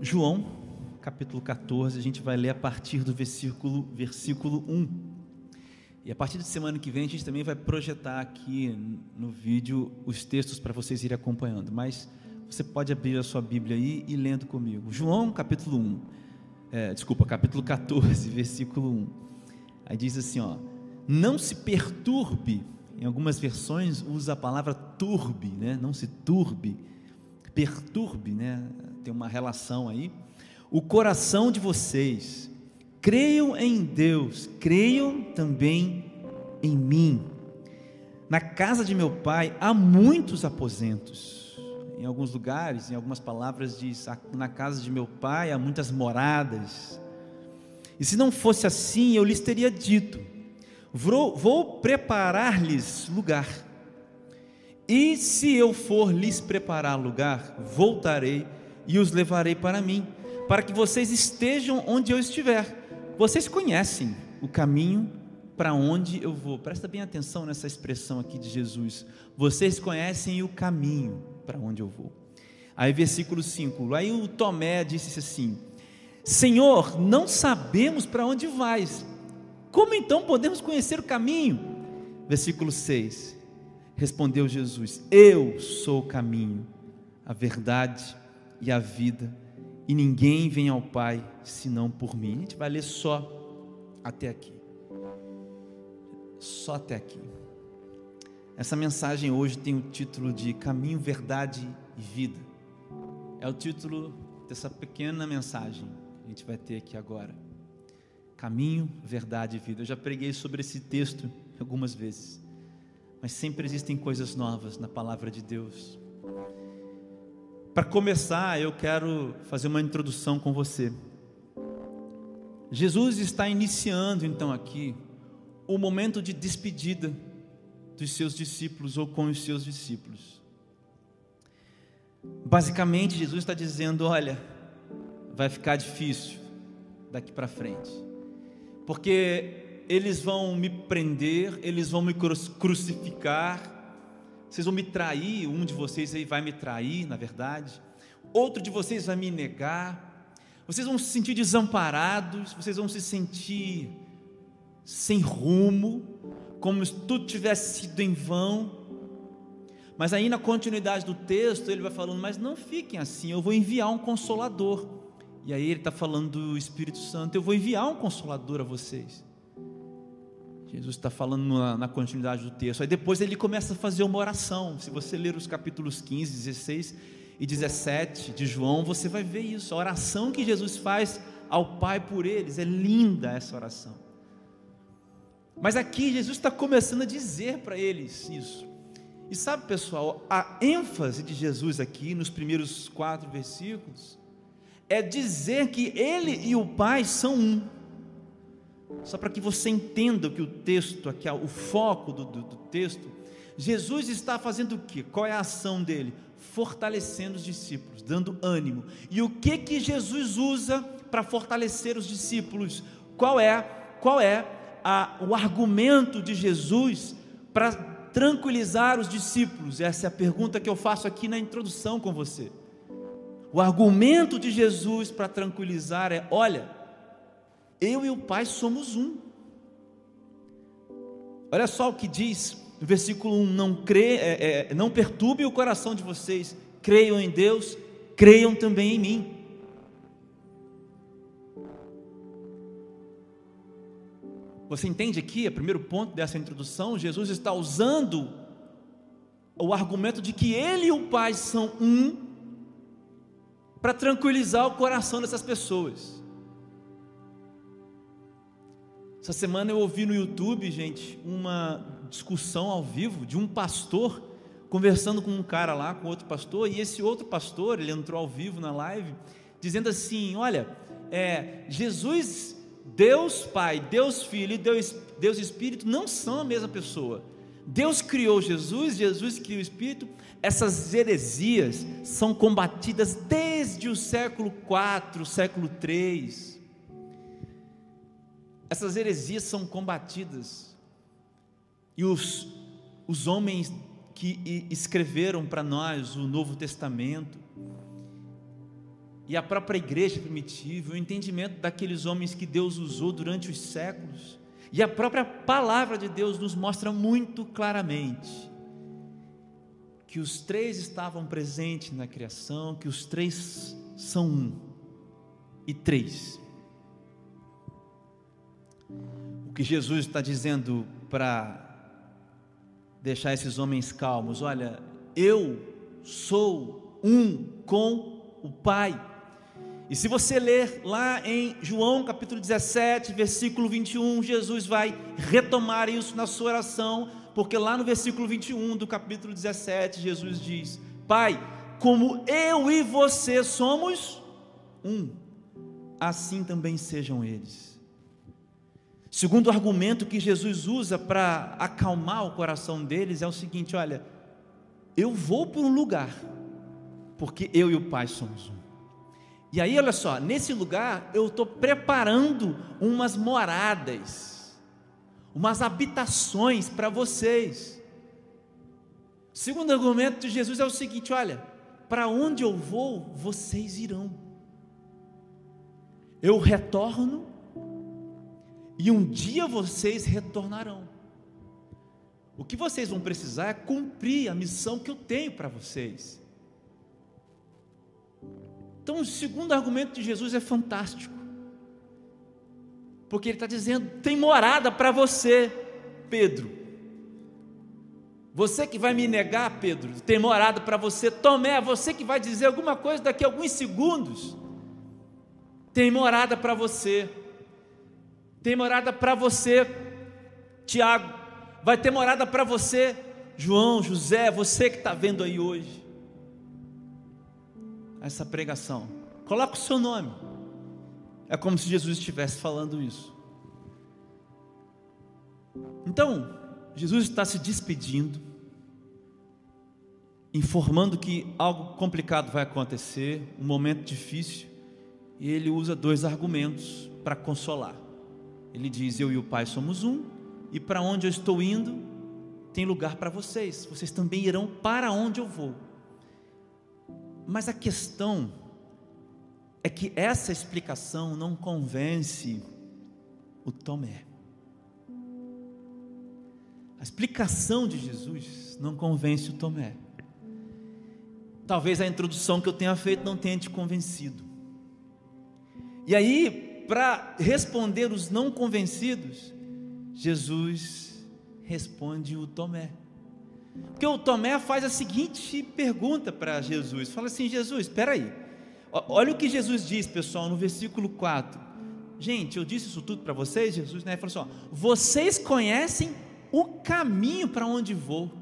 João, capítulo 14, a gente vai ler a partir do versículo, versículo 1. E a partir de semana que vem a gente também vai projetar aqui no vídeo os textos para vocês irem acompanhando. Mas você pode abrir a sua Bíblia aí e lendo comigo. João, capítulo 1. É, desculpa, capítulo 14, versículo 1. Aí diz assim, ó: Não se perturbe. Em algumas versões usa a palavra turbe, né? Não se turbe, perturbe, né? Tem uma relação aí. O coração de vocês. Creiam em Deus, creiam também em mim. Na casa de meu pai há muitos aposentos em alguns lugares, em algumas palavras, diz: Na casa de meu pai há muitas moradas. E se não fosse assim, eu lhes teria dito: Vou, vou preparar-lhes lugar. E se eu for lhes preparar lugar, voltarei e os levarei para mim, para que vocês estejam onde eu estiver. Vocês conhecem o caminho para onde eu vou. Presta bem atenção nessa expressão aqui de Jesus. Vocês conhecem o caminho para onde eu vou. Aí, versículo 5. Aí o Tomé disse assim: Senhor, não sabemos para onde vais. Como então podemos conhecer o caminho? Versículo 6. Respondeu Jesus: Eu sou o caminho, a verdade e a vida, e ninguém vem ao Pai senão por mim. A gente vai ler só até aqui. Só até aqui. Essa mensagem hoje tem o título de Caminho, Verdade e Vida. É o título dessa pequena mensagem que a gente vai ter aqui agora. Caminho, Verdade e Vida. Eu já preguei sobre esse texto algumas vezes, mas sempre existem coisas novas na palavra de Deus. Para começar, eu quero fazer uma introdução com você. Jesus está iniciando então aqui o momento de despedida dos seus discípulos ou com os seus discípulos. Basicamente, Jesus está dizendo: olha, vai ficar difícil daqui para frente, porque eles vão me prender, eles vão me crucificar, vocês vão me trair, um de vocês aí vai me trair, na verdade, outro de vocês vai me negar, vocês vão se sentir desamparados, vocês vão se sentir sem rumo, como se tudo tivesse sido em vão. Mas aí na continuidade do texto ele vai falando, mas não fiquem assim, eu vou enviar um consolador. E aí ele está falando do Espírito Santo, eu vou enviar um consolador a vocês. Jesus está falando na, na, continuidade do texto. Aí depois ele começa a fazer uma oração. Se você ler os capítulos 15, 16 e 17 de João, você vai ver isso. A oração que Jesus faz ao Pai por eles. É linda essa oração. Mas aqui Jesus está começando a dizer para eles isso. E sabe, pessoal, a ênfase de Jesus aqui nos primeiros quatro versículos é dizer que ele e o Pai são um. Só para que você entenda que o texto aqui, o foco do, do, do texto, Jesus está fazendo o que? Qual é a ação dele? Fortalecendo os discípulos, dando ânimo. E o que que Jesus usa para fortalecer os discípulos? Qual é? Qual é a, o argumento de Jesus para tranquilizar os discípulos? Essa é a pergunta que eu faço aqui na introdução com você. O argumento de Jesus para tranquilizar é: olha, eu e o Pai somos um. Olha só o que diz no versículo 1: não, crê, é, é, não perturbe o coração de vocês, creiam em Deus, creiam também em mim. Você entende aqui, o primeiro ponto dessa introdução, Jesus está usando o argumento de que ele e o Pai são um para tranquilizar o coração dessas pessoas. Essa semana eu ouvi no YouTube, gente, uma discussão ao vivo de um pastor conversando com um cara lá, com outro pastor, e esse outro pastor, ele entrou ao vivo na live, dizendo assim: Olha, é, Jesus Deus Pai, Deus Filho e Deus, Deus Espírito não são a mesma pessoa. Deus criou Jesus, Jesus criou o Espírito. Essas heresias são combatidas desde o século 4, século 3. Essas heresias são combatidas. E os, os homens que escreveram para nós o Novo Testamento, e a própria igreja primitiva, o entendimento daqueles homens que Deus usou durante os séculos, e a própria palavra de Deus nos mostra muito claramente que os três estavam presentes na criação, que os três são um e três. O que Jesus está dizendo para deixar esses homens calmos: olha, eu sou um com o Pai. E se você ler lá em João capítulo 17, versículo 21, Jesus vai retomar isso na sua oração, porque lá no versículo 21 do capítulo 17, Jesus diz: Pai, como eu e você somos um, assim também sejam eles. Segundo argumento que Jesus usa para acalmar o coração deles é o seguinte: olha, eu vou para um lugar, porque eu e o Pai somos um. E aí, olha só, nesse lugar eu estou preparando umas moradas, umas habitações para vocês. Segundo argumento de Jesus é o seguinte: olha, para onde eu vou, vocês irão. Eu retorno e um dia vocês retornarão. O que vocês vão precisar é cumprir a missão que eu tenho para vocês. Então, o segundo argumento de Jesus é fantástico, porque ele está dizendo: tem morada para você, Pedro. Você que vai me negar, Pedro, tem morada para você. Tomé, você que vai dizer alguma coisa daqui a alguns segundos, tem morada para você. Tem morada para você, Tiago. Vai ter morada para você, João, José, você que está vendo aí hoje essa pregação. Coloca o seu nome. É como se Jesus estivesse falando isso. Então, Jesus está se despedindo, informando que algo complicado vai acontecer, um momento difícil, e ele usa dois argumentos para consolar. Ele diz: Eu e o Pai somos um, e para onde eu estou indo, tem lugar para vocês, vocês também irão para onde eu vou. Mas a questão é que essa explicação não convence o Tomé. A explicação de Jesus não convence o Tomé. Talvez a introdução que eu tenha feito não tenha te convencido. E aí, para responder os não convencidos, Jesus responde o Tomé. Porque o Tomé faz a seguinte pergunta para Jesus: fala assim, Jesus, espera aí, olha o que Jesus diz, pessoal, no versículo 4. Gente, eu disse isso tudo para vocês, Jesus, né? Ele falou assim: ó, vocês conhecem o caminho para onde vou.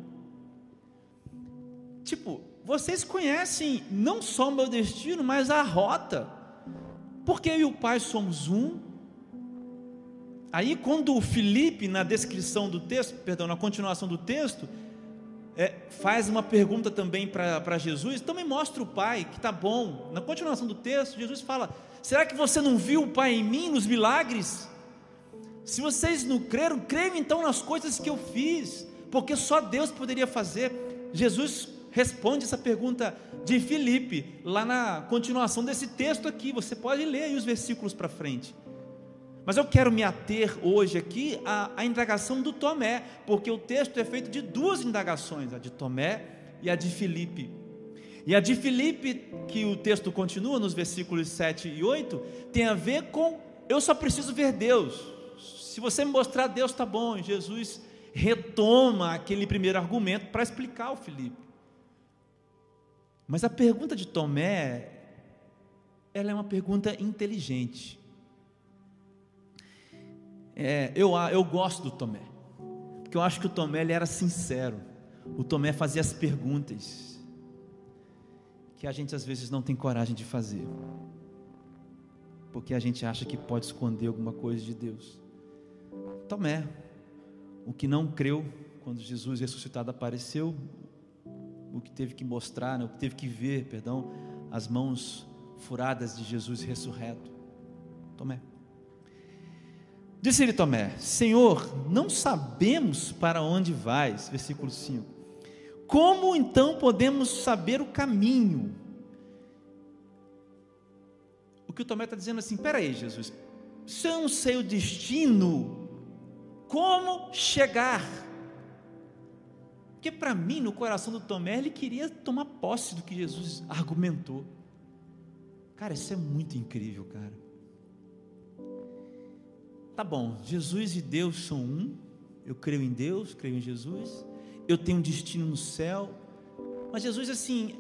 Tipo, vocês conhecem não só o meu destino, mas a rota. Porque eu e o Pai somos um. Aí, quando o Felipe, na descrição do texto, perdão, na continuação do texto, é, faz uma pergunta também para Jesus, me mostra o Pai, que está bom. Na continuação do texto, Jesus fala: Será que você não viu o Pai em mim, nos milagres? Se vocês não creram, creiam então nas coisas que eu fiz, porque só Deus poderia fazer. Jesus responde essa pergunta de Filipe, lá na continuação desse texto aqui, você pode ler aí os versículos para frente. Mas eu quero me ater hoje aqui à, à, indagação do Tomé, porque o texto é feito de duas indagações, a de Tomé e a de Filipe. E a de Filipe, que o texto continua nos versículos 7 e 8, tem a ver com eu só preciso ver Deus. Se você me mostrar Deus, está bom. Jesus retoma aquele primeiro argumento para explicar o Filipe. Mas a pergunta de Tomé, ela é uma pergunta inteligente. É, eu, eu gosto do Tomé, porque eu acho que o Tomé ele era sincero. O Tomé fazia as perguntas que a gente às vezes não tem coragem de fazer, porque a gente acha que pode esconder alguma coisa de Deus. Tomé, o que não creu quando Jesus ressuscitado apareceu, o que teve que mostrar, né, o que teve que ver, perdão, as mãos furadas de Jesus ressurreto. Tomé. Disse-lhe Tomé: Senhor, não sabemos para onde vais. Versículo 5. Como então podemos saber o caminho? Porque o Tomé está dizendo assim: peraí, Jesus, se eu não sei o destino, como chegar? Porque para mim, no coração do Tomé, ele queria tomar posse do que Jesus argumentou. Cara, isso é muito incrível, cara. Tá bom, Jesus e Deus são um. Eu creio em Deus, creio em Jesus. Eu tenho um destino no céu. Mas Jesus, assim,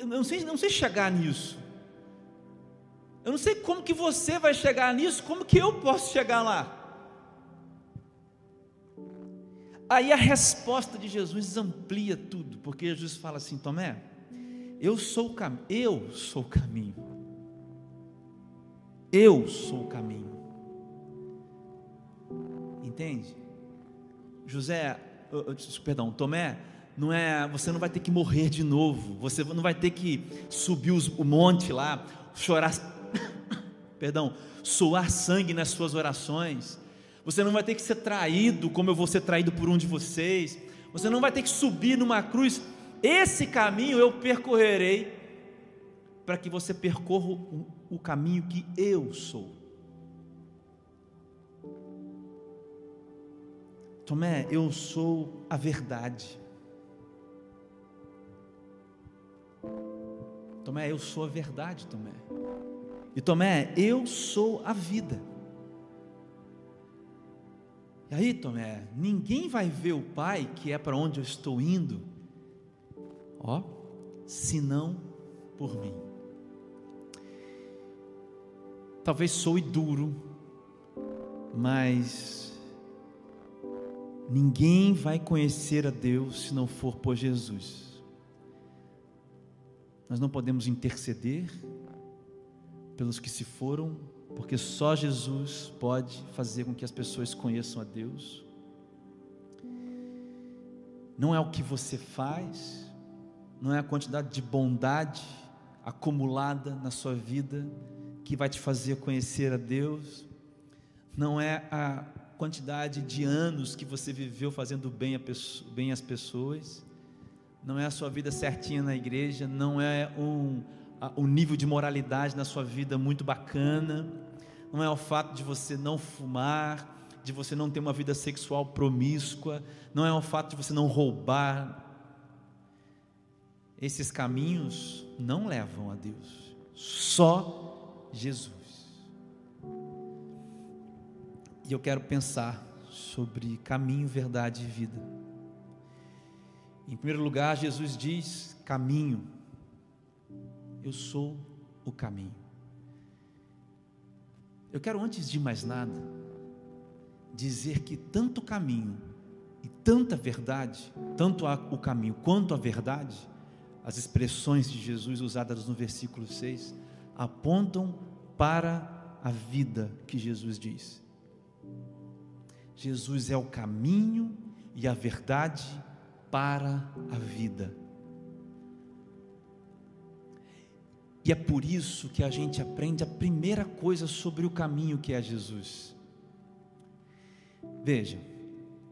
eu não sei, não sei chegar nisso. Eu não sei como que você vai chegar nisso, como que eu posso chegar lá. Aí a resposta de Jesus amplia tudo, porque Jesus fala assim: Tomé, eu sou o caminho, eu sou o caminho, eu sou o caminho, entende? José, perdão, Tomé, não é, você não vai ter que morrer de novo, você não vai ter que subir os, o monte lá, chorar, perdão, suar sangue nas suas orações você não vai ter que ser traído como eu vou ser traído por um de vocês. Você não vai ter que subir numa cruz. Esse caminho eu percorrerei para que você percorra o, caminho que eu sou. Tomé, eu sou a verdade. Tomé, eu sou a verdade, Tomé. E Tomé, eu sou a vida. E aí, Tomé, ninguém vai ver o Pai, que é para onde eu estou indo, ó, senão por mim. Talvez soe duro, mas ninguém vai conhecer a Deus se não for por Jesus. Nós não podemos interceder pelos que se foram porque só Jesus pode fazer com que as pessoas conheçam a Deus. Não é o que você faz, não é a quantidade de bondade acumulada na sua vida que vai te fazer conhecer a Deus, não é a quantidade de anos que você viveu fazendo bem, pessoa, bem às pessoas, não é a sua vida certinha na igreja, não é um, um nível de moralidade na sua vida muito bacana, não é o fato de você não fumar, de você não ter uma vida sexual promíscua, não é o fato de você não roubar. Esses caminhos não levam a Deus, só Jesus. E eu quero pensar sobre caminho, verdade e vida. Em primeiro lugar, Jesus diz: caminho, eu sou o caminho. Eu quero, antes de mais nada, dizer que tanto caminho e tanta verdade, tanto o caminho quanto a verdade, as expressões de Jesus usadas no versículo 6, apontam para a vida que Jesus diz. Jesus é o caminho e a verdade para a vida. E é por isso que a gente aprende a primeira coisa sobre o caminho que é Jesus. Veja,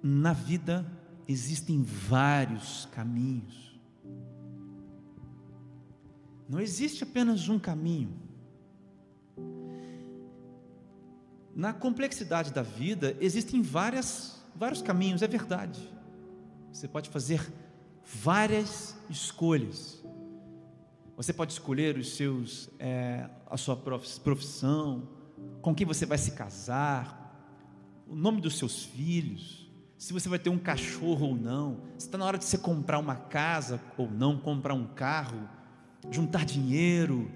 na vida existem vários caminhos. Não existe apenas um caminho. Na complexidade da vida existem várias, vários caminhos, é verdade. Você pode fazer várias escolhas. Você pode escolher os seus, é, a sua profissão, com quem você vai se casar, o nome dos seus filhos, se você vai ter um cachorro ou não, se está na hora de você comprar uma casa ou não, comprar um carro, juntar dinheiro,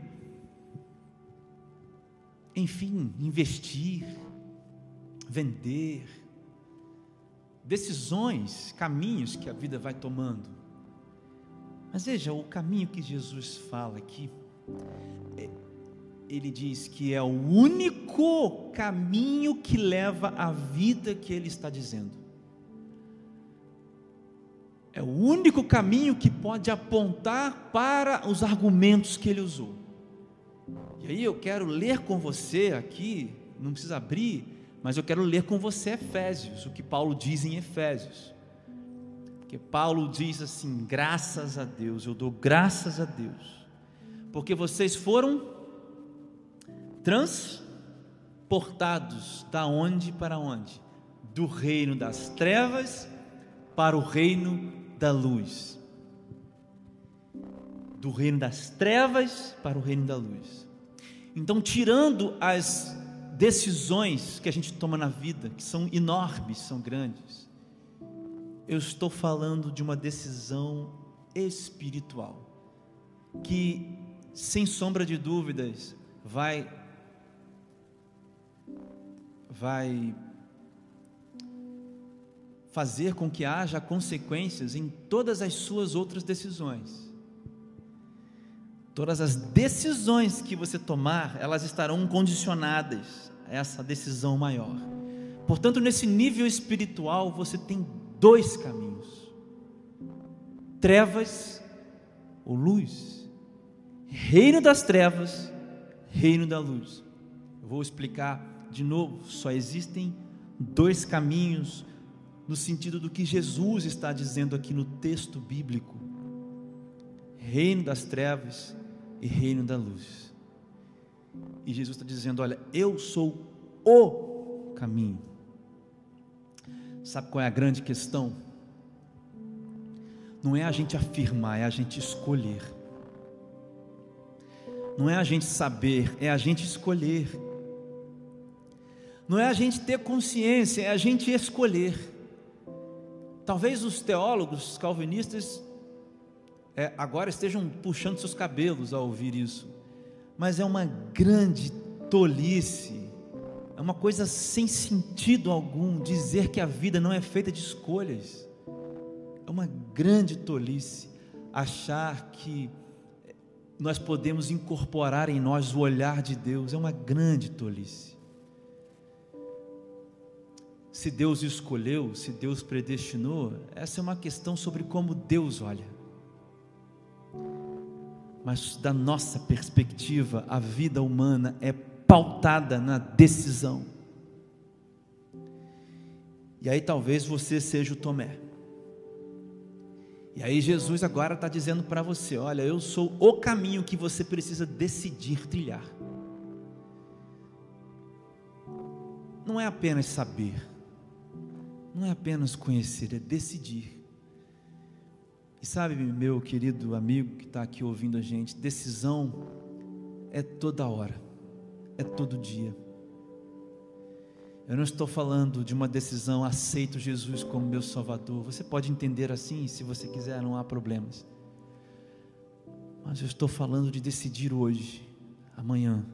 enfim, investir, vender, decisões, caminhos que a vida vai tomando. Mas veja, o caminho que Jesus fala aqui, é, ele diz que é o único caminho que leva à vida que ele está dizendo. É o único caminho que pode apontar para os argumentos que ele usou. E aí eu quero ler com você aqui, não precisa abrir, mas eu quero ler com você Efésios, o que Paulo diz em Efésios. Porque Paulo diz assim: graças a Deus, eu dou graças a Deus, porque vocês foram transportados da onde para onde? Do reino das trevas para o reino da luz. Do reino das trevas para o reino da luz. Então, tirando as decisões que a gente toma na vida, que são enormes, são grandes, eu estou falando de uma decisão espiritual, que, sem sombra de dúvidas, vai vai fazer com que haja consequências em todas as suas outras decisões. Todas as decisões que você tomar, elas estarão condicionadas a essa decisão maior. Portanto, nesse nível espiritual, você tem dois caminhos: trevas ou luz. Reino das trevas, reino da luz. Eu vou explicar de novo, só existem dois caminhos no sentido do que Jesus está dizendo aqui no texto bíblico: reino das trevas e reino da luz. E Jesus está dizendo: Olha, eu sou o caminho. Sabe qual é a grande questão? Não é a gente afirmar, é a gente escolher. Não é a gente saber, é a gente escolher. Não é a gente ter consciência, é a gente escolher. Talvez os teólogos calvinistas é, agora estejam puxando seus cabelos ao ouvir isso, mas é uma grande tolice, é uma coisa sem sentido algum dizer que a vida não é feita de escolhas. É uma grande tolice achar que nós podemos incorporar em nós o olhar de Deus, é uma grande tolice se Deus escolheu, se Deus predestinou, essa é uma questão sobre como Deus olha. Mas da nossa perspectiva, a vida humana é pautada na decisão. E aí talvez você seja o Tomé. E aí Jesus agora está dizendo para você: olha, eu sou o caminho que você precisa decidir trilhar. Não é apenas saber, não é apenas conhecer, é decidir. E sabe, meu querido amigo que está aqui ouvindo a gente, decisão é toda hora, é todo dia. Eu não estou falando de uma decisão, aceito Jesus como meu Salvador. Você pode entender assim, se você quiser, não há problemas. Mas eu estou falando de decidir hoje, amanhã,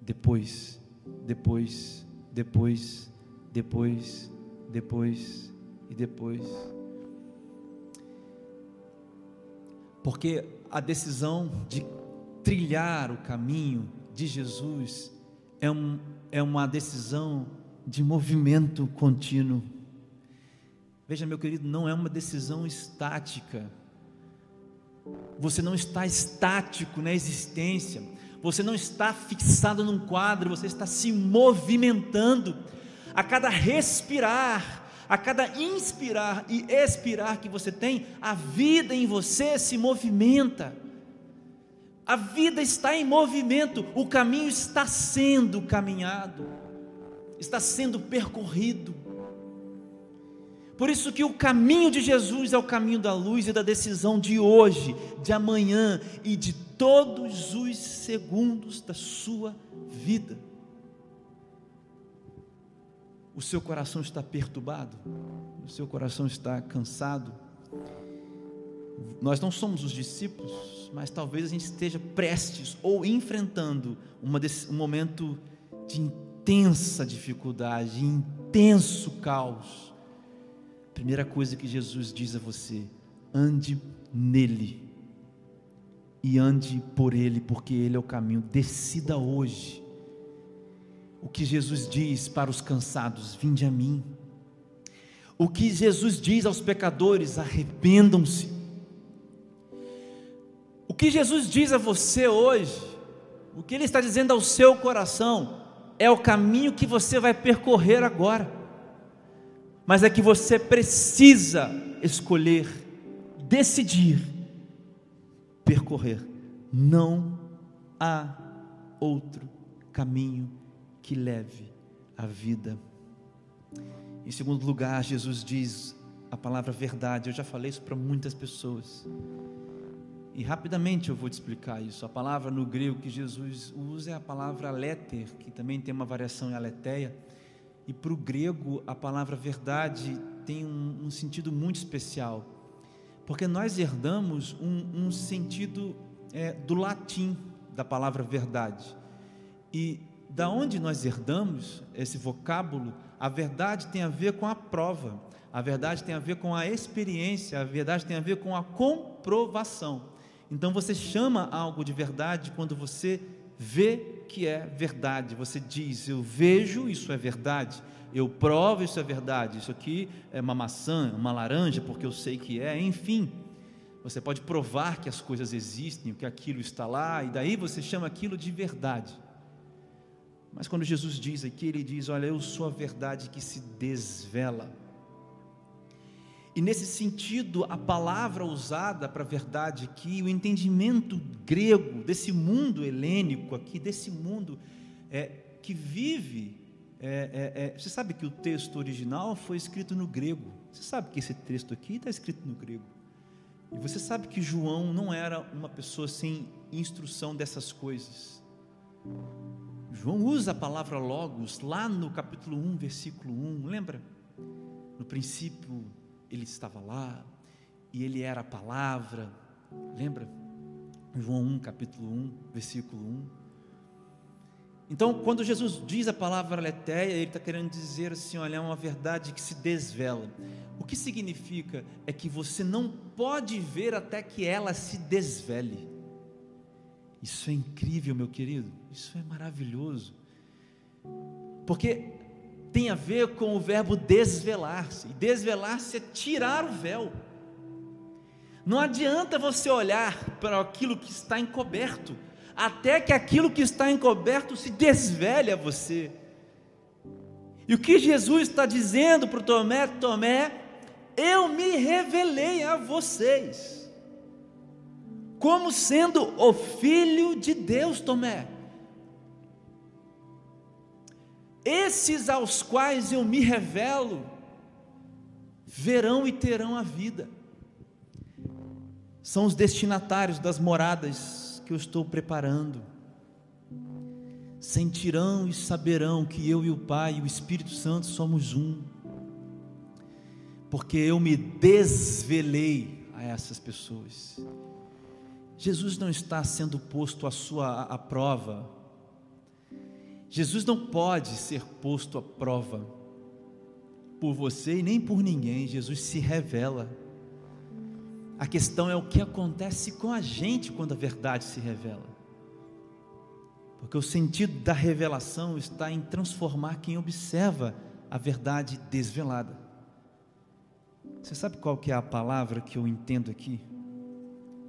depois, depois, depois, depois, depois e depois. Porque a decisão de trilhar o caminho de Jesus é, um, é uma decisão de movimento contínuo. Veja, meu querido, não é uma decisão estática. Você não está estático na existência. Você não está fixado num quadro, você está se movimentando a cada respirar, a cada inspirar e expirar que você tem, a vida em você se movimenta. A vida está em movimento, o caminho está sendo caminhado, está sendo percorrido. Por isso que o caminho de Jesus é o caminho da luz e da decisão de hoje, de amanhã e de todos os segundos da sua vida o seu coração está perturbado, o seu coração está cansado. Nós não somos os discípulos, mas talvez a gente esteja prestes ou enfrentando uma, um momento de intensa dificuldade, intenso caos. Primeira coisa que Jesus diz a você: ande nele e ande por ele, porque ele é o caminho. Decida hoje o que Jesus diz para os cansados: vinde a mim. O que Jesus diz aos pecadores: arrependam-se. Que Jesus diz a você hoje, o que Ele está dizendo ao seu coração, é o caminho que você vai percorrer agora, mas é que você precisa escolher, decidir, percorrer, não há outro caminho que leve à vida. Em segundo lugar, Jesus diz a palavra verdade. Eu já falei isso para muitas pessoas. E rapidamente eu vou te explicar isso. A palavra no grego que Jesus usa é a palavra leter, que também tem uma variação em aletheia. E para o grego, a palavra verdade tem um, um, sentido muito especial, porque nós herdamos um, um sentido é, do latim da palavra verdade. E da onde nós herdamos esse vocábulo, a verdade tem a ver com a prova, a verdade tem a ver com a experiência, a verdade tem a ver com a comprovação. Então você chama algo de verdade quando você vê que é verdade. Você diz: Eu vejo, isso é verdade. Eu provo, isso é verdade. Isso aqui é uma maçã, uma laranja, porque eu sei que é. Enfim, você pode provar que as coisas existem, que aquilo está lá, e daí você chama aquilo de verdade. Mas quando Jesus diz aqui, ele diz: Olha, eu sou a verdade que se desvela. E nesse sentido, a palavra usada para a verdade aqui, o entendimento grego desse mundo helênico aqui, desse mundo é, que vive. É, é, é, você sabe que o texto original foi escrito no grego. Você sabe que esse texto aqui está escrito no grego. E você sabe que João não era uma pessoa sem instrução dessas coisas. João usa a palavra logos lá no capítulo 1, versículo 1, lembra? No princípio ele estava lá e ele era a palavra, lembra? João 1, capítulo 1, versículo 1. Então, quando Jesus diz a palavra letéia, ele está querendo dizer assim: olha, é uma verdade que se desvela. O que significa é que você não pode ver até que ela se desvele. Isso é incrível, meu querido. Isso é maravilhoso. Porque tem a ver com o verbo desvelar-se. Desvelar-se é tirar o véu. Não adianta você olhar para aquilo que está encoberto, até que aquilo que está encoberto se desvele a você. E o que Jesus está dizendo para o Tomé, Tomé, eu me revelei a vocês como sendo o filho de Deus, Tomé. Esses aos quais eu me revelo, verão e terão a vida. São os destinatários das moradas que eu estou preparando. Sentirão e saberão que eu e o Pai e o Espírito Santo somos um. Porque eu me desvelei a essas pessoas. Jesus não está sendo posto à sua à prova. Jesus não pode ser posto à prova por você e nem por ninguém. Jesus se revela. A questão é o que acontece com a gente quando a verdade se revela. Porque o sentido da revelação está em transformar quem observa a verdade desvelada. Você sabe qual que é a palavra que eu entendo aqui?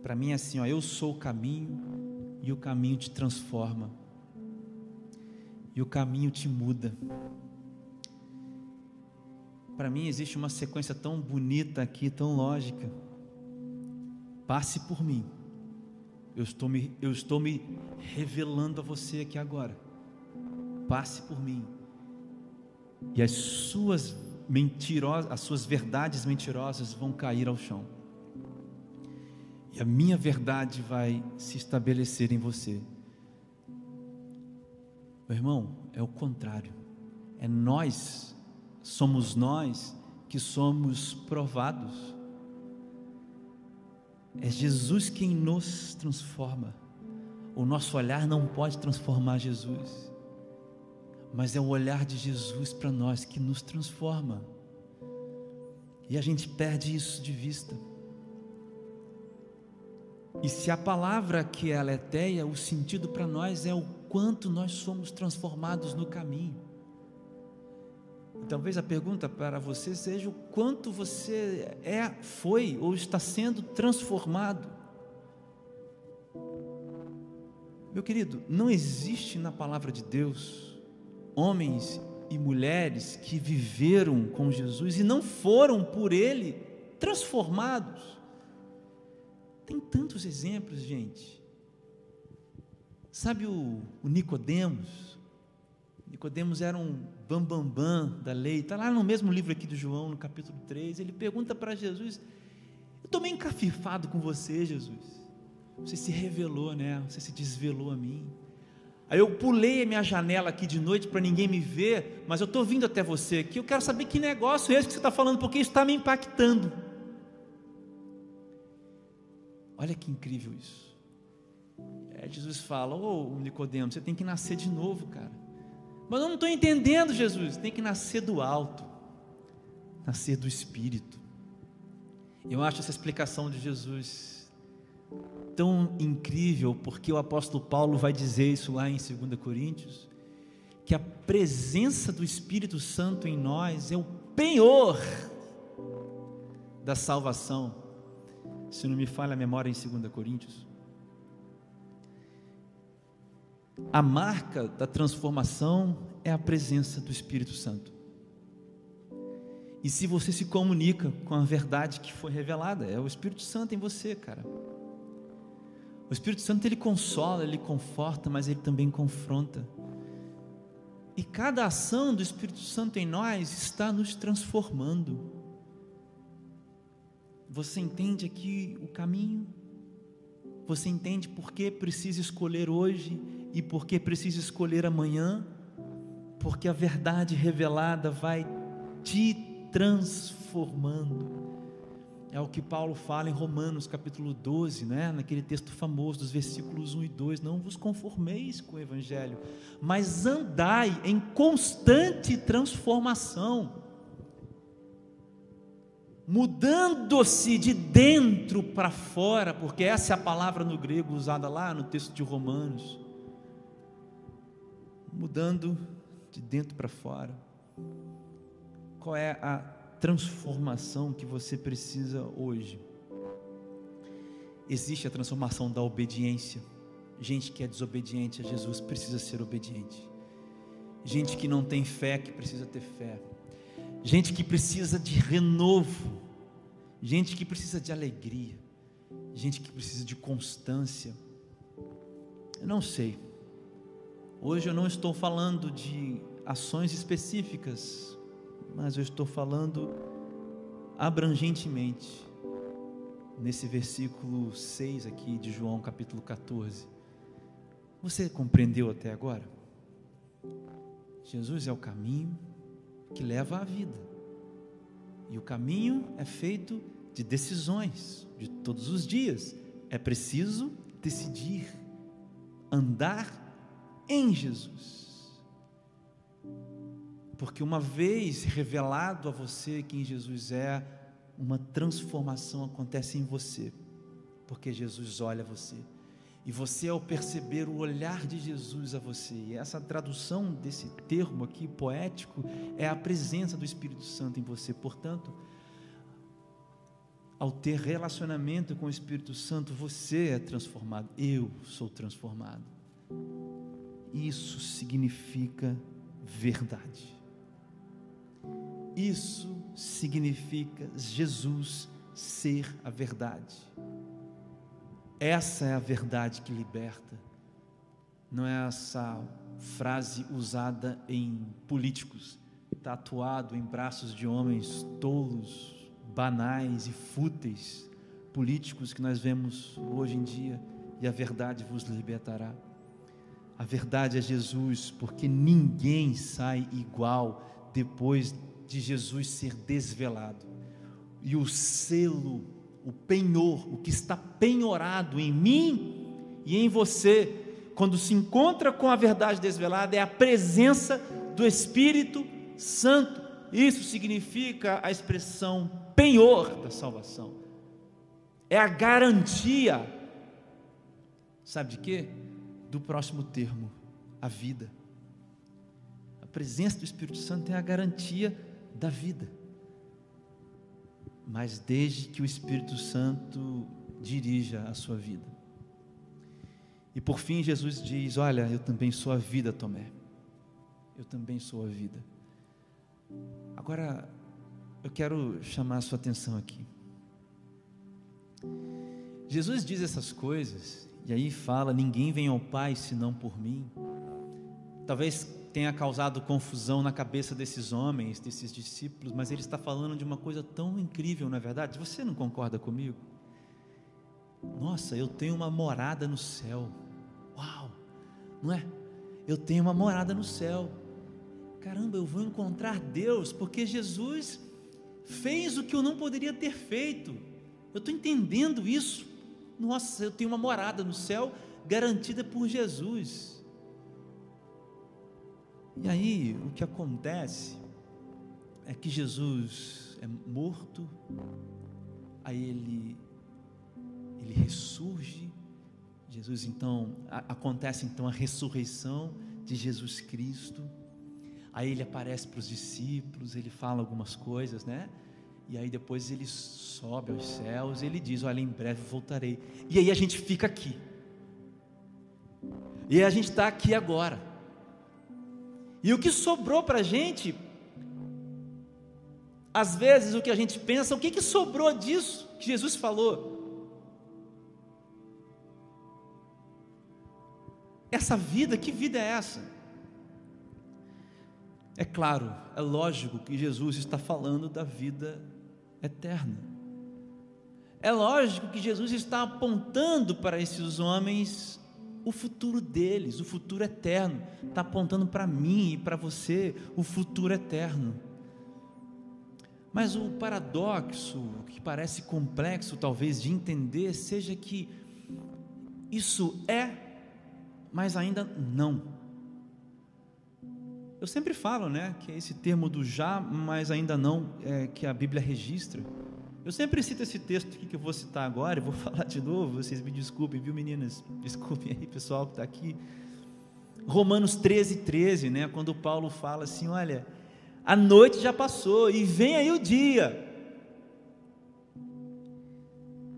Para mim é assim, ó, eu sou o caminho e o caminho te transforma. E o caminho te muda. Para mim existe uma sequência tão bonita aqui, tão lógica. Passe por mim. Eu estou me, eu estou me revelando a você aqui agora. Passe por mim. E as suas mentirosas, as suas verdades mentirosas vão cair ao chão e a minha verdade vai se estabelecer em você. Meu irmão, é o contrário. É nós, somos nós que somos provados. É Jesus quem nos transforma. O nosso olhar não pode transformar Jesus, mas é o olhar de Jesus para nós que nos transforma. E a gente perde isso de vista. E se a palavra que é aletheia, o sentido para nós é o quanto nós somos transformados no caminho. Talvez a pergunta para você seja o quanto você é, foi ou está sendo transformado. Meu querido, não existe na palavra de Deus homens e mulheres que viveram com Jesus e não foram por Ele transformados. Tem tantos exemplos, gente. Sabe o, o Nicodemos, Nicodemos era um bambambam bam, bam da lei. Está lá no mesmo livro aqui de João, no capítulo 3. Ele pergunta para Jesus: Eu estou meio encafifado com você, Jesus. Você se revelou, né? Você se desvelou a mim. Aí eu pulei a minha janela aqui de noite para ninguém me ver, mas eu estou vindo até você aqui. Eu quero saber que negócio é esse que você está falando, porque isso está me impactando. Olha que incrível isso. É, Jesus fala: Ô oh, Nicodemo, você tem que nascer de novo, cara. Mas eu não estou entendendo, Jesus. Tem que nascer do alto, nascer do Espírito. Eu acho essa explicação de Jesus tão incrível, porque o apóstolo Paulo vai dizer isso lá em 2 Coríntios, que a presença do Espírito Santo em nós é o penhor da salvação. Se não me falha a memória em 2 Coríntios. A marca da transformação é a presença do Espírito Santo. E se você se comunica com a verdade que foi revelada, é o Espírito Santo em você, cara. O Espírito Santo ele consola, ele conforta, mas ele também confronta. E cada ação do Espírito Santo em nós está nos transformando. Você entende aqui o caminho? Você entende por que precisa escolher hoje e por que precisa escolher amanhã? Porque a verdade revelada vai te transformando. É o que Paulo fala em Romanos capítulo 12, né? naquele texto famoso dos versículos 1 e 2. Não vos conformeis com o Evangelho, mas andai em constante transformação, mudando-se de dentro para fora, porque essa é a palavra no grego usada lá no texto de Romanos. Mudando de dentro para fora. Qual é a transformação que você precisa hoje. Existe a transformação da obediência. Gente que é desobediente a Jesus precisa ser obediente. Gente que não tem fé que precisa ter fé. Gente que precisa de renovo. Gente que precisa de alegria. Gente que precisa de constância. Eu não sei. Hoje eu não estou falando de ações específicas mas eu estou falando abrangentemente nesse versículo 6 aqui de João capítulo 14. Você compreendeu até agora? Jesus é o caminho que leva à vida. E o caminho é feito de decisões de todos os dias. É preciso decidir andar em Jesus. Porque uma vez revelado a você quem Jesus é, uma transformação acontece em você, porque Jesus olha você. E você, ao perceber o olhar de Jesus a você, e essa tradução desse termo aqui poético é a presença do Espírito Santo em você. Portanto, ao ter relacionamento com o Espírito Santo, você é transformado, eu sou transformado. Isso significa verdade. Isso significa Jesus ser a verdade. Essa é a verdade que liberta. Não é essa frase usada em políticos, tatuado em braços de homens tolos, banais e fúteis, políticos que nós vemos hoje em dia, e a verdade vos libertará. A verdade é Jesus, porque ninguém sai igual depois de Jesus ser desvelado. E o selo, o penhor, o que está penhorado em mim e em você, quando se encontra com a verdade desvelada, é a presença do Espírito Santo. Isso significa a expressão penhor da salvação. É a garantia, sabe de quê? Do próximo termo, a vida. A presença do Espírito Santo é a garantia da vida. Mas desde que o Espírito Santo dirija a sua vida. E por fim, Jesus diz: Olha, eu também sou a vida, Tomé. Eu também sou a vida. Agora, eu quero chamar a sua atenção aqui. Jesus diz essas coisas, e aí fala: Ninguém vem ao Pai senão por mim. Talvez tenha causado confusão na cabeça desses homens, desses discípulos, mas ele está falando de uma coisa tão incrível, na é verdade. Você não concorda comigo? Nossa, eu tenho uma morada no céu. Uau! Não é? Eu tenho uma morada no céu. Caramba, eu vou encontrar Deus, porque Jesus fez o que eu não poderia ter feito. Eu estou entendendo isso. Nossa, eu tenho uma morada no céu garantida por Jesus. E aí, o que acontece é que Jesus é morto, aí ele ele ressurge. Jesus então a, acontece então a ressurreição de Jesus Cristo. Aí ele aparece para os discípulos, ele fala algumas coisas, né? E aí depois ele sobe aos céus, ele diz: Olha, em breve voltarei. E aí a gente fica aqui. E a gente está aqui agora. E o que sobrou para a gente, às vezes o que a gente pensa, o que, que sobrou disso que Jesus falou? Essa vida, que vida é essa? É claro, é lógico que Jesus está falando da vida eterna. É lógico que Jesus está apontando para esses homens o futuro deles, o futuro eterno. Está apontando para mim e para você o futuro eterno. Mas o paradoxo, que parece complexo talvez de entender, seja que isso é, mas ainda não. Eu sempre falo, né, que é esse termo do já, mas ainda não, é, que a Bíblia registra. Eu sempre cito esse texto aqui que eu vou citar agora, e vou falar de novo, vocês me desculpem, viu meninas? Desculpem aí, pessoal que está aqui. Romanos 13, 13, né, quando Paulo fala assim: olha, a noite já passou e vem aí o dia.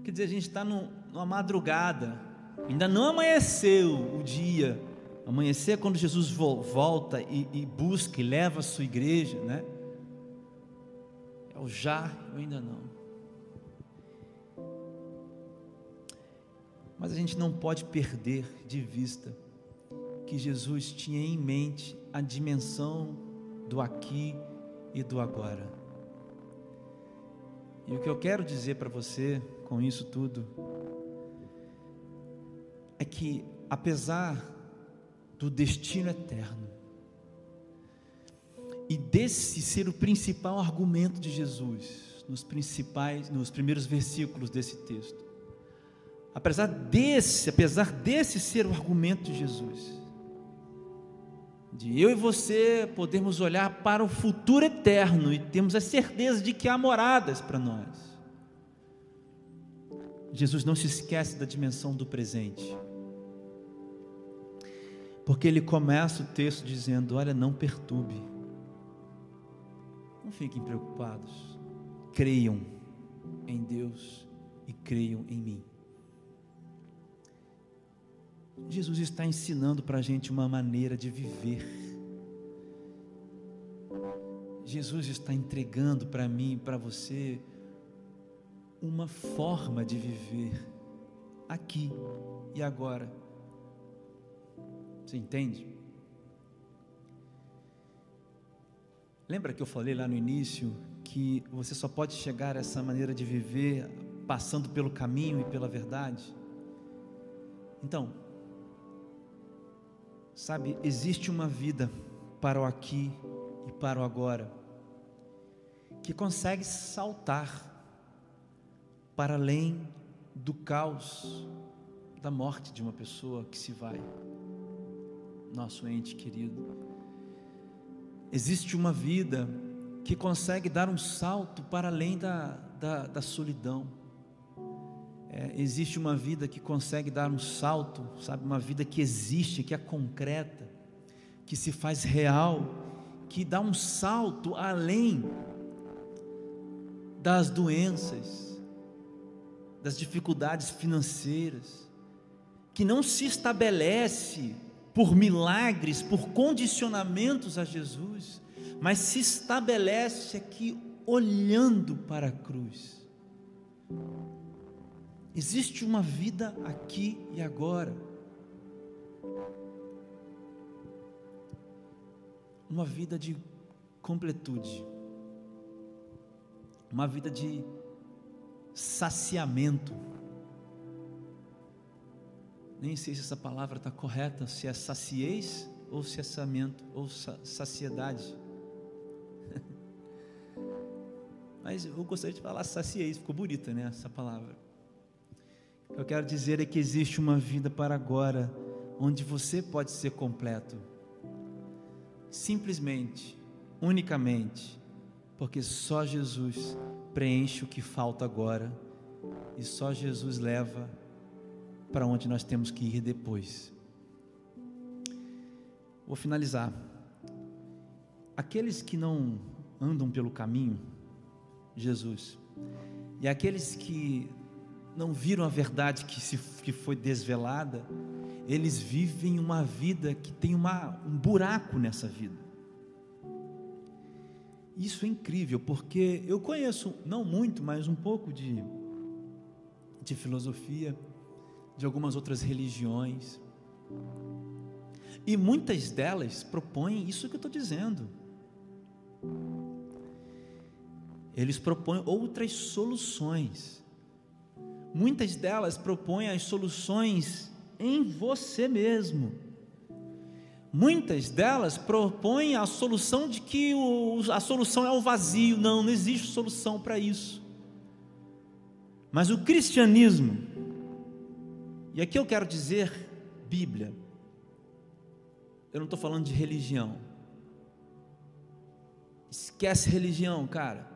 Quer dizer, a gente está numa madrugada, ainda não amanheceu o dia, Amanhecer é quando Jesus volta e, e busca e leva a sua igreja, né? É o já, eu ainda não. Mas a gente não pode perder de vista que Jesus tinha em mente a dimensão do aqui e do agora. E o que eu quero dizer para você com isso tudo é que, apesar do destino eterno. E desse ser o principal argumento de Jesus, nos principais, nos primeiros versículos desse texto. Apesar desse, apesar desse ser o argumento de Jesus, de eu e você podermos olhar para o futuro eterno e temos a certeza de que há moradas para nós. Jesus não se esquece da dimensão do presente. Porque ele começa o texto dizendo: Olha, não perturbe, não fiquem preocupados, creiam em Deus e creiam em mim. Jesus está ensinando para a gente uma maneira de viver. Jesus está entregando para mim e para você uma forma de viver aqui e agora. Você entende? Lembra que eu falei lá no início que você só pode chegar a essa maneira de viver passando pelo caminho e pela verdade? Então, sabe, existe uma vida para o aqui e para o agora que consegue saltar para além do caos da morte de uma pessoa que se vai nosso ente querido. Existe uma vida que consegue dar um salto para além da, da, da solidão. É, existe uma vida que consegue dar um salto, sabe, uma vida que existe, que é concreta, que se faz real, que dá um salto além das doenças, das dificuldades financeiras, que não se estabelece por milagres, por condicionamentos a Jesus, mas se estabelece aqui olhando para a cruz. Existe uma vida aqui e agora. uma vida de completude, uma vida de saciamento. Nem sei se essa palavra está correta, se é saciez ou saciamento ou saciedade. Mas eu gostaria de falar saciez, ficou bonita, né? Essa palavra. O que eu quero dizer é que existe uma vida para agora, onde você pode ser completo. Simplesmente, unicamente, porque só Jesus preenche o que falta agora e só Jesus leva para onde nós temos que ir depois. Vou finalizar. Aqueles que não andam pelo caminho, Jesus, e aqueles que não viram a verdade que, se, que foi desvelada, eles vivem uma vida que tem uma, um buraco nessa vida. Isso é incrível, porque eu conheço, não muito, mas um pouco de, de filosofia, de algumas outras religiões, e muitas delas propõem isso que eu estou dizendo. Eles propõem outras soluções. Muitas delas propõem as soluções em você mesmo. Muitas delas propõem a solução de que o, a solução é o vazio. Não, não existe solução para isso. Mas o cristianismo, e aqui eu quero dizer Bíblia, eu não estou falando de religião. Esquece religião, cara.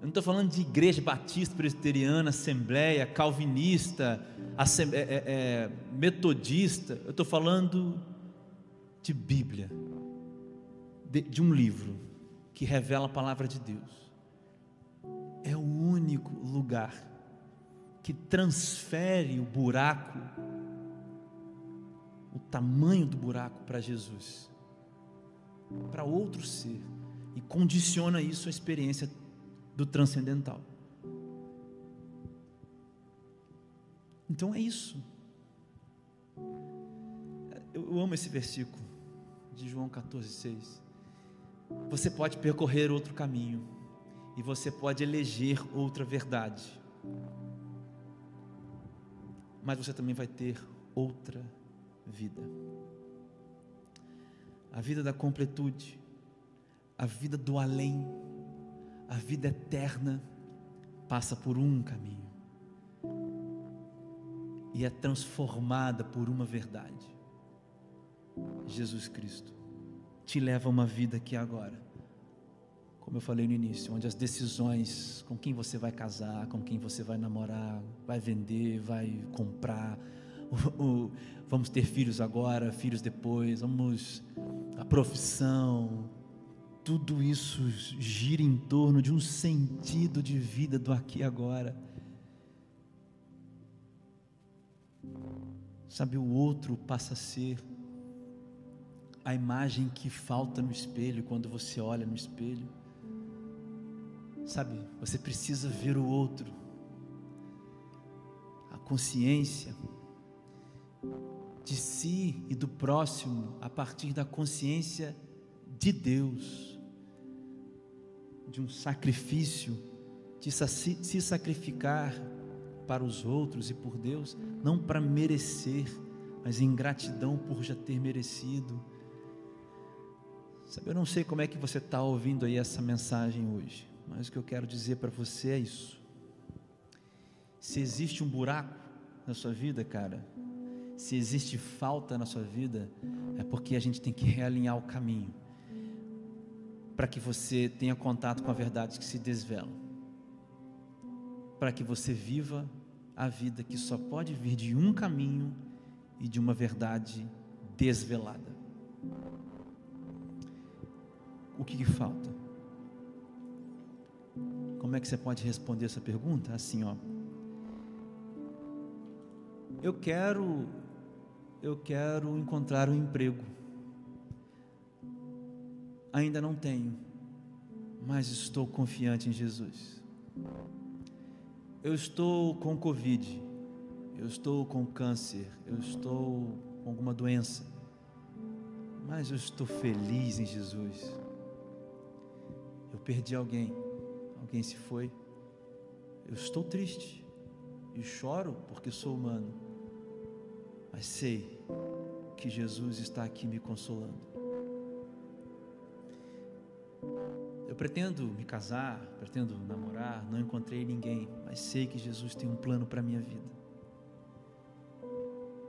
Eu não estou falando de igreja batista, presbiteriana, assembleia, calvinista, é, é, é, metodista. Eu estou falando de Bíblia, de, de um livro que revela a palavra de Deus. É o único lugar que transfere o buraco, o tamanho do buraco para Jesus, para outro ser, e condiciona isso à experiência do transcendental. Então é isso. Eu, amo esse versículo de João 14,6. Você pode percorrer outro caminho e você pode eleger outra verdade, mas você também vai ter outra vida a vida da completude, a vida do além a vida eterna passa por um caminho e é transformada por uma verdade. Jesus Cristo te leva a uma vida aqui agora, como eu falei no início, onde as decisões com quem você vai casar, com quem você vai namorar, vai vender, vai comprar, vamos ter filhos agora, filhos depois, vamos a profissão, tudo isso gira em torno de um sentido de vida do aqui e agora. Sabe, o outro passa a ser a imagem que falta no espelho quando você olha no espelho. Sabe, você precisa ver o outro. A consciência de si e do próximo a partir da consciência de Deus de um sacrifício, de se sacrificar para os outros e por Deus, não para merecer, mas em gratidão por já ter merecido. Sabe, eu não sei como é que você está ouvindo aí essa mensagem hoje, mas o que eu quero dizer para você é isso. Se existe um buraco na sua vida, cara, se existe falta na sua vida, é porque a gente tem que realinhar o caminho para que você tenha contato com a verdade que se desvela, para que você viva a vida que só pode vir de um caminho e de uma verdade desvelada. O que, que falta? Como é que você pode responder essa pergunta? Assim, ó. Eu quero eu quero encontrar um emprego ainda não tenho, mas estou confiante em Jesus. Eu estou com Covid, eu estou com câncer, eu estou com alguma doença, mas eu estou feliz em Jesus. Eu perdi alguém, alguém se foi. Eu estou triste e choro porque sou humano, mas sei que Jesus está aqui me consolando. Eu pretendo me casar, pretendo namorar, não encontrei ninguém, mas sei que Jesus tem um plano para a minha vida.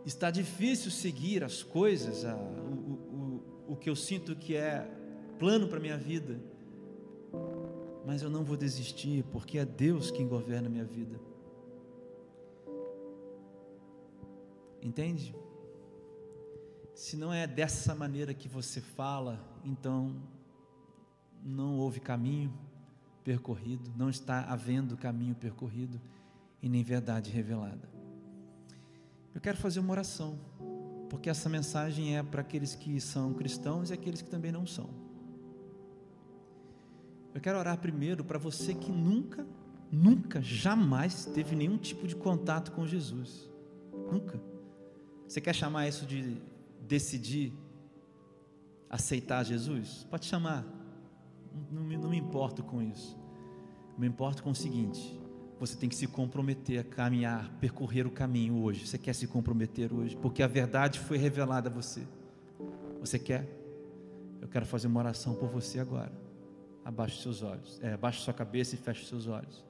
Está difícil seguir as coisas, a, o, o, o que eu sinto que é plano para a minha vida, mas eu não vou desistir, porque é Deus quem governa a minha vida. Entende? Se não é dessa maneira que você fala, então não houve caminho percorrido, não está havendo caminho percorrido e nem verdade revelada. Eu quero fazer uma oração, porque essa mensagem é para aqueles que são cristãos e aqueles que também não são. Eu quero orar primeiro para você que nunca, nunca, jamais teve nenhum tipo de contato com Jesus. Nunca. Você quer chamar isso de decidir aceitar Jesus? Pode chamar. Não, não, não me importo com isso. Me importo com o seguinte: você tem que se comprometer a caminhar, percorrer o caminho hoje. Você quer se comprometer hoje? Porque a verdade foi revelada a você. Você quer? Eu quero fazer uma oração por você agora. Abaixe seus olhos, é, abaixe sua cabeça e feche seus olhos.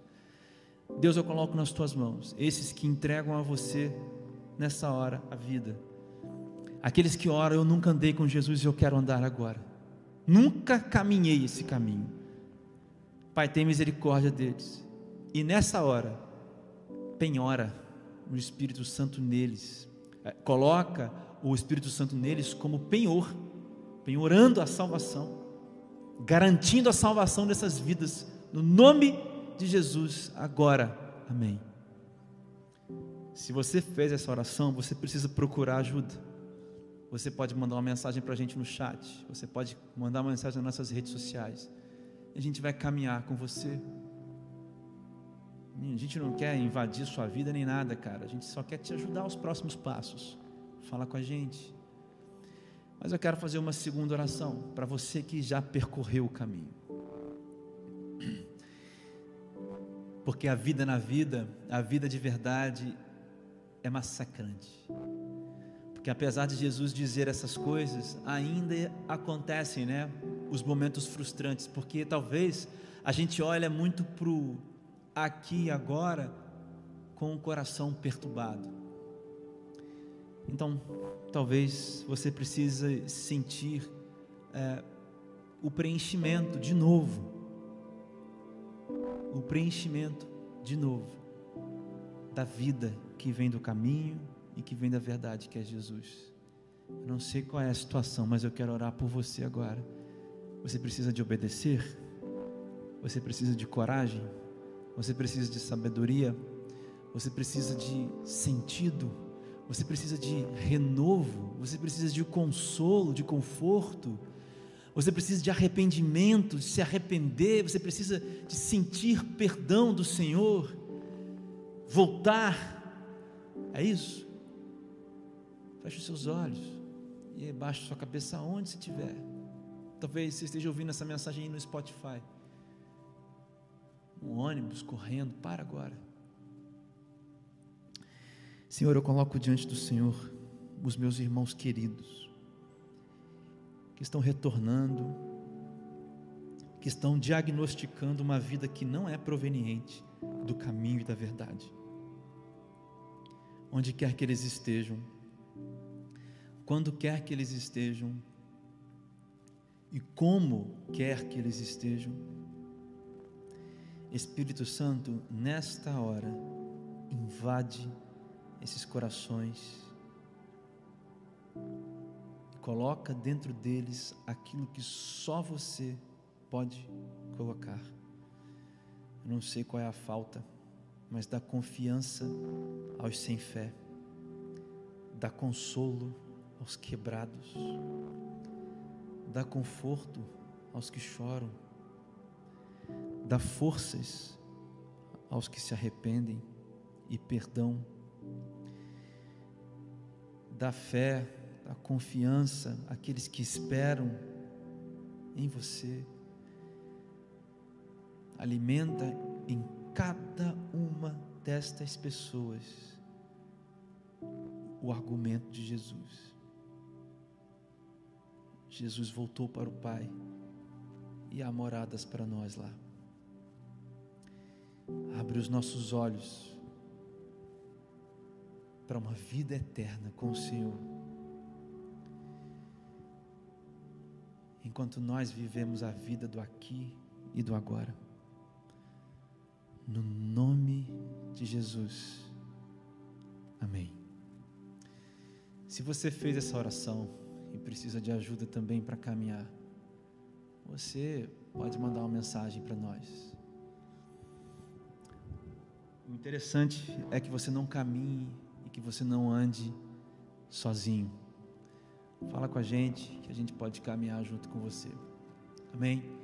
Deus, eu coloco nas tuas mãos esses que entregam a você nessa hora a vida. Aqueles que oram, eu nunca andei com Jesus e eu quero andar agora. Nunca caminhei esse caminho. Pai, tem misericórdia deles. E nessa hora, penhora o Espírito Santo neles. É, coloca o Espírito Santo neles como penhor, penhorando a salvação, garantindo a salvação dessas vidas, no nome de Jesus, agora. Amém. Se você fez essa oração, você precisa procurar ajuda. Você pode mandar uma mensagem para a gente no chat. Você pode mandar uma mensagem nas nossas redes sociais. A gente vai caminhar com você. A gente não quer invadir sua vida nem nada, cara. A gente só quer te ajudar aos próximos passos. Fala com a gente. Mas eu quero fazer uma segunda oração para você que já percorreu o caminho. Porque a vida na vida, a vida de verdade, é massacrante. Porque apesar de Jesus dizer essas coisas, ainda acontecem, né? Os momentos frustrantes, porque talvez a gente olha muito pro aqui e agora com o coração perturbado. Então, talvez você precise sentir é, o preenchimento de novo, o preenchimento de novo da vida que vem do caminho e que vem da verdade, que é Jesus. Eu não sei qual é a situação, mas eu quero orar por você agora. Você precisa de obedecer? Você precisa de coragem? Você precisa de sabedoria? Você precisa de sentido? Você precisa de renovo? Você precisa de consolo, de conforto? Você precisa de arrependimento, de se arrepender, você precisa de sentir perdão do Senhor, voltar é isso? Feche os seus olhos e baixe sua cabeça aonde você estiver. Talvez você esteja ouvindo essa mensagem aí no Spotify. Um ônibus correndo, para agora. Senhor, eu coloco diante do Senhor os meus irmãos queridos, que estão retornando, que estão diagnosticando uma vida que não é proveniente do caminho e da verdade onde quer que eles estejam, quando quer que eles estejam e como quer que eles estejam. Espírito Santo, nesta hora, invade esses corações, coloca dentro deles aquilo que só você pode colocar. Eu não sei qual é a falta mas dá confiança aos sem fé, dá consolo aos quebrados, dá conforto aos que choram, dá forças aos que se arrependem e perdão, dá fé, dá confiança, aqueles que esperam em você. Alimenta em cada uma destas pessoas o argumento de Jesus. Jesus voltou para o Pai e há moradas para nós lá. Abre os nossos olhos para uma vida eterna com o Senhor. Enquanto nós vivemos a vida do aqui e do agora. No nome de Jesus. Amém. Se você fez essa oração e precisa de ajuda também para caminhar, você pode mandar uma mensagem para nós. O interessante é que você não caminhe e que você não ande sozinho. Fala com a gente que a gente pode caminhar junto com você. Amém?